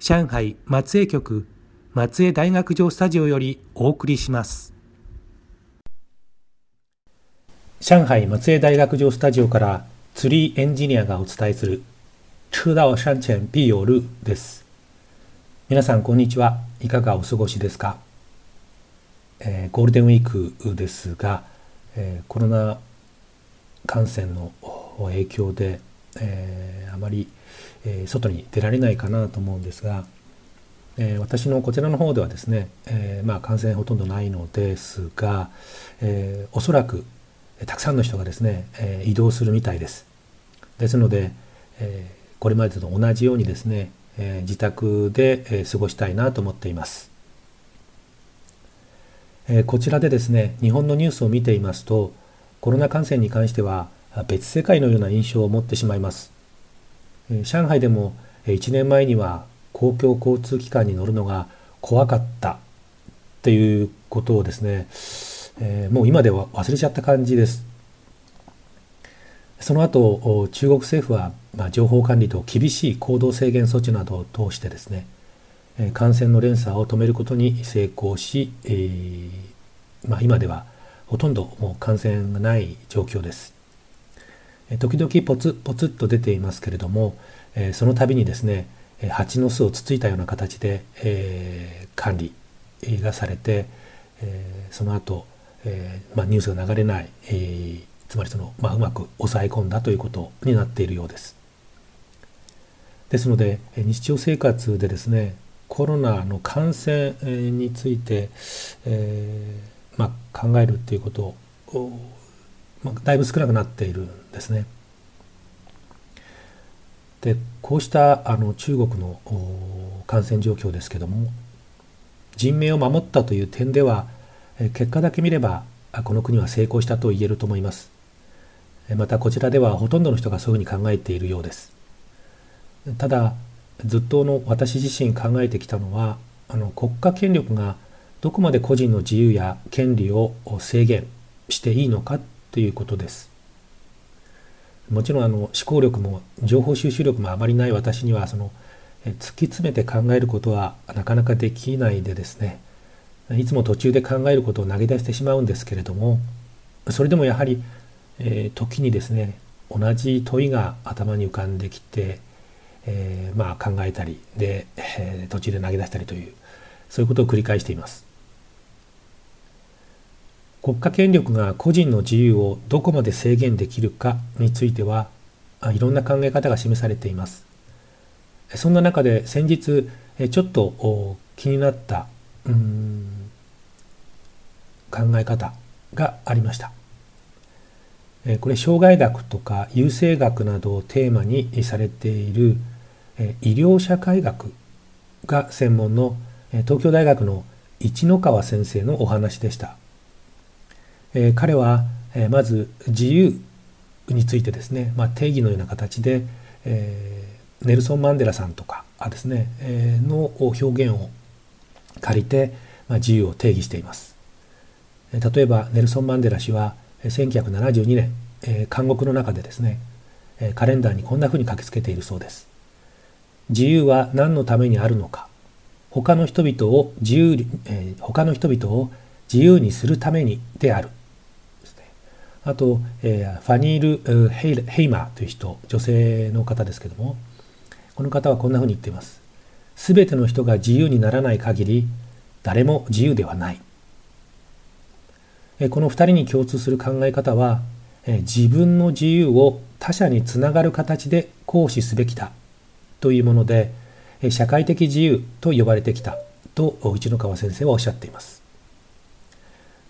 上海松江局松江大学城スタジオよりお送りします。上海松江大学城スタジオからツリーエンジニアがお伝えする吃到山前必有路です。皆さんこんにちは。いかがお過ごしですか、えー、ゴールデンウィークですが、えー、コロナ感染の影響で、えー、あまり、外に出られないかなと思うんですが、え私のこちらの方ではですね、えまあ、感染ほとんどないのですが、えおそらくたくさんの人がですね、え移動するみたいです。ですので、えこれまでと同じようにですね、え自宅で、え過ごしたいなと思っています。えこちらでですね、日本のニュースを見ていますと、コロナ感染に関しては別世界のような印象を持ってしまいます。上海でも1年前には公共交通機関に乗るのが怖かったっていうことをですね、えもう今では忘れちゃった感じです。その後中国政府は、ま、情報管理と厳しい行動制限措置などを通してですね感染の連鎖を止めることに成功し、えー、まあ、今ではほとんどもう感染がない状況です。時々ポツポツっと出ていますけれども、えその度にですね蜂の巣をつついたような形で、えー、管理がされて、えー、その後、えーまあ、ニュースが流れない、えー、つまりその、まあ、うまく抑え込んだということになっているようです。ですので日常生活でですねコロナの感染について、えーまあ、考えるっていうことを、まあ、だいぶ少なくなっているんですね。でこうしたあの中国の感染状況ですけども人命を守ったという点では結果だけ見ればこの国は成功したと言えると思います。またこちらではほとんどの人がそういうふうに考えているようです。ただずっとの私自身考えてきたのはあの国家権力がどこまで個人の自由や権利を制限していいのかということです。もちろんあの思考力も情報収集力もあまりない私にはその突き詰めて考えることはなかなかできないでですねいつも途中で考えることを投げ出してしまうんですけれどもそれでもやはりえー、時にですね同じ問いが頭に浮かんできて、えー、まあ考えたりで、えー、途中で投げ出したりというそういうことを繰り返しています。国家権力が個人の自由をどこまで制限できるかについてはいろんな考え方が示されています。そんな中で先日ちょっと気になった考え方がありました。これ障害学とか優生学などをテーマにされている医療社会学が専門の東京大学の一ノ川先生のお話でした。え彼はえまず自由についてですね、まあ、定義のような形で、えネルソン・マンデラさんとかですね、えの表現を借りて、まあ、自由を定義しています。例えばネルソン・マンデラ氏は1972年、えー、監獄の中でですねカレンダーにこんなふうに書きつけているそうです。自由は何のためにあるのか。他の人々を自由、えー、他の人々を自由にするためにである。あと、えー、ファニール・ヘイマーという人女性の方ですけどもこの方はこんなふうに言っています。すべての人が自由にならない限り誰も自由ではない。この2人に共通する考え方は自分の自由を他者につながる形で行使すべきだというもので社会的自由と呼ばれてきたと一ノ川先生はおっしゃっています。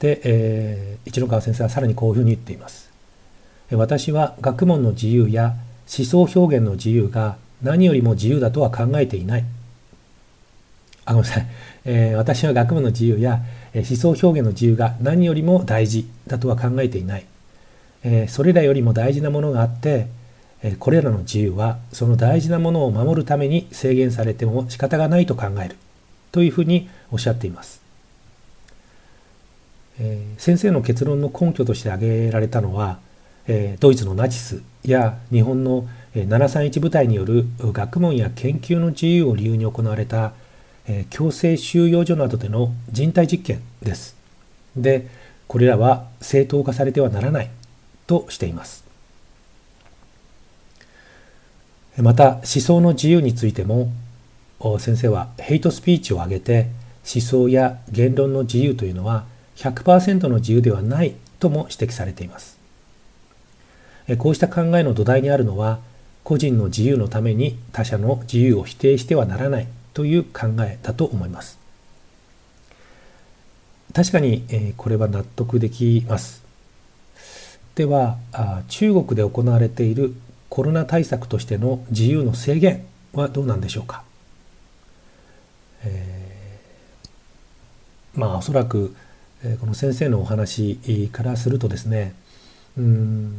で、えー、一ノ川先生はさらにこういうふうに言っています。私は学問の自由や思想表現の自由が何よりも自由だとは考えていない。あごめんなさい、えー、私は学問の自由や思想表現の自由が何よりも大事だとは考えていない、えー、それらよりも大事なものがあってこれらの自由はその大事なものを守るために制限されても仕方がないと考えるというふうにおっしゃっています。えー、先生の結論の根拠として挙げられたのは、えー、ドイツのナチスや日本の731部隊による学問や研究の自由を理由に行われた、えー、強制収容所などでの人体実験です。で、これらは正当化されてはならないとしています。また思想の自由についても先生はヘイトスピーチを挙げて思想や言論の自由というのは100%の自由ではないとも指摘されています。こうした考えの土台にあるのは個人の自由のために他者の自由を否定してはならないという考えだと思います。確かにこれは納得できます。では中国で行われているコロナ対策としての自由の制限はどうなんでしょうか、えー、まあおそらく、この先生のお話からするとですねうん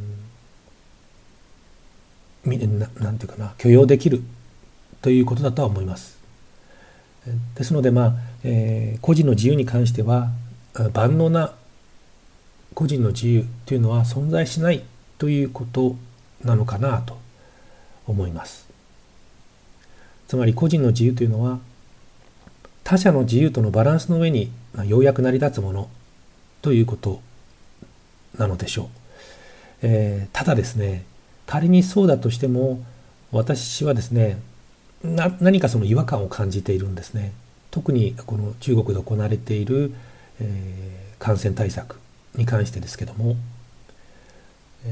ななんていうかな許容できるということだとは思います。ですのでまあ、えー、個人の自由に関しては万能な個人の自由というのは存在しないということなのかなと思います。つまり個人の自由というのは他者の自由とのバランスの上にようやく成り立つものということなのでしょう。えー、ただですね仮にそうだとしても私はですね何かその違和感を感じているんですね。特にこの中国で行われている、えー、感染対策に関してですけども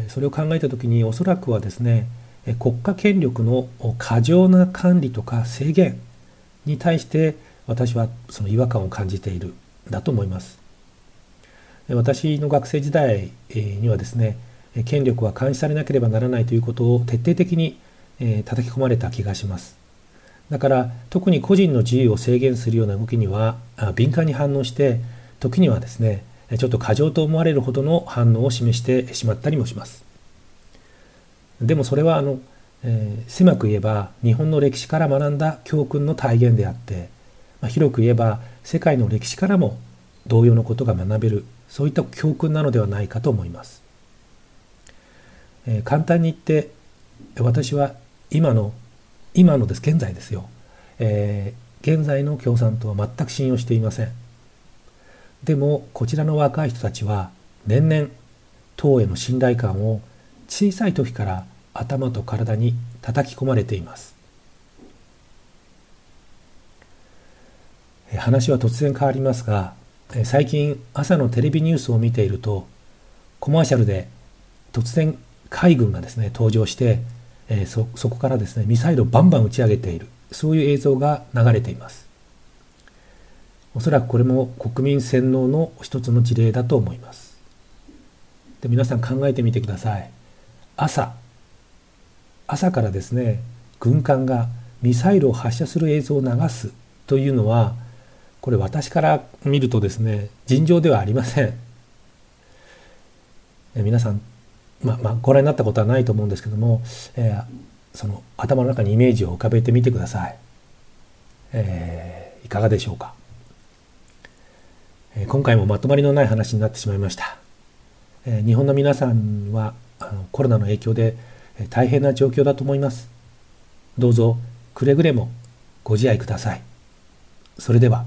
それを考えた時におそらくはですね国家権力の過剰な管理とか制限に対して私はその違和感を感じているだと思います私の学生時代にはですね権力は監視されなければならないということを徹底的に叩き込まれた気がしますだから特に個人の自由を制限するような動きには敏感に反応して時にはですねちょっと過剰と思われるほどの反応を示してしまったりもします。でもそれはあの、えー、狭く言えば日本の歴史から学んだ教訓の体現であって、まあ、広く言えば世界の歴史からも同様のことが学べるそういった教訓なのではないかと思います。えー、簡単に言って私は今の今のです現在ですよ、えー、現在の共産党は全く信用していません。でもこちらの若い人たちは年々党への信頼感を小さい時から頭と体に叩き込まれています話は突然変わりますが最近朝のテレビニュースを見ているとコマーシャルで突然海軍がですね登場してそこからですねミサイルをバンバン打ち上げているそういう映像が流れていますおそらくこれも国民洗脳の一つの事例だと思います。で皆さん考えてみてください。朝、朝からですね、軍艦がミサイルを発射する映像を流すというのは、これ私から見るとですね、尋常ではありません。皆さん、ままあ、ご覧になったことはないと思うんですけども、えー、その頭の中にイメージを浮かべてみてください。えー、いかがでしょうか。え今回もまとまりのない話になってしまいました、え日本の皆さんはあのコロナの影響で大変な状況だと思いますどうぞくれぐれもご自愛くださいそれでは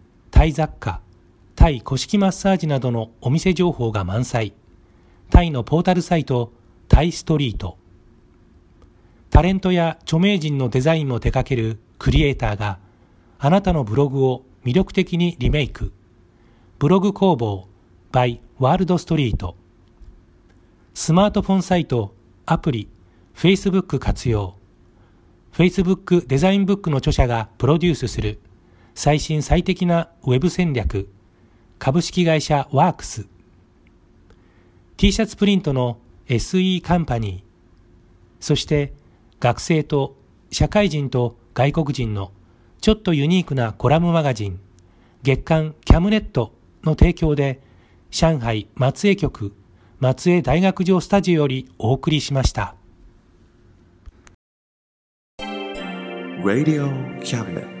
タイ雑貨タイ古式マッサージなどのお店情報が満載。タイのポータルサイトタイストリート。タレントや著名人のデザインも手掛けるクリエイターがあなたのブログを魅力的にリメイク。ブログ工房 by ワールドストリート。スマートフォンサイトアプリ Facebook 活用。Facebook デザインブックの著者がプロデュースする。最新最適なウェブ戦略株式会社ワークス T シャツプリントの SE カンパニー、そして学生と社会人と外国人のちょっとユニークなコラムマガジン、月刊キャムネットの提供で、上海松江局松江大学城スタジオよりお送りしました。Radio Cabinet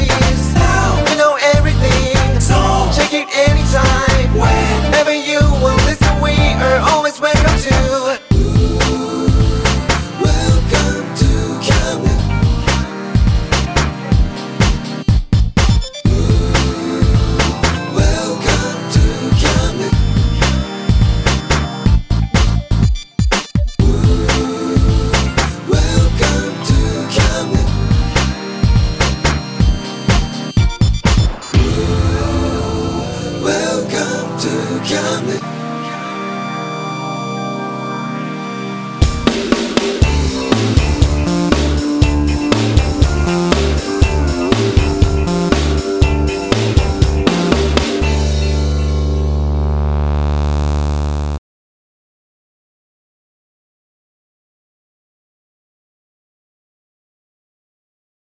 llame.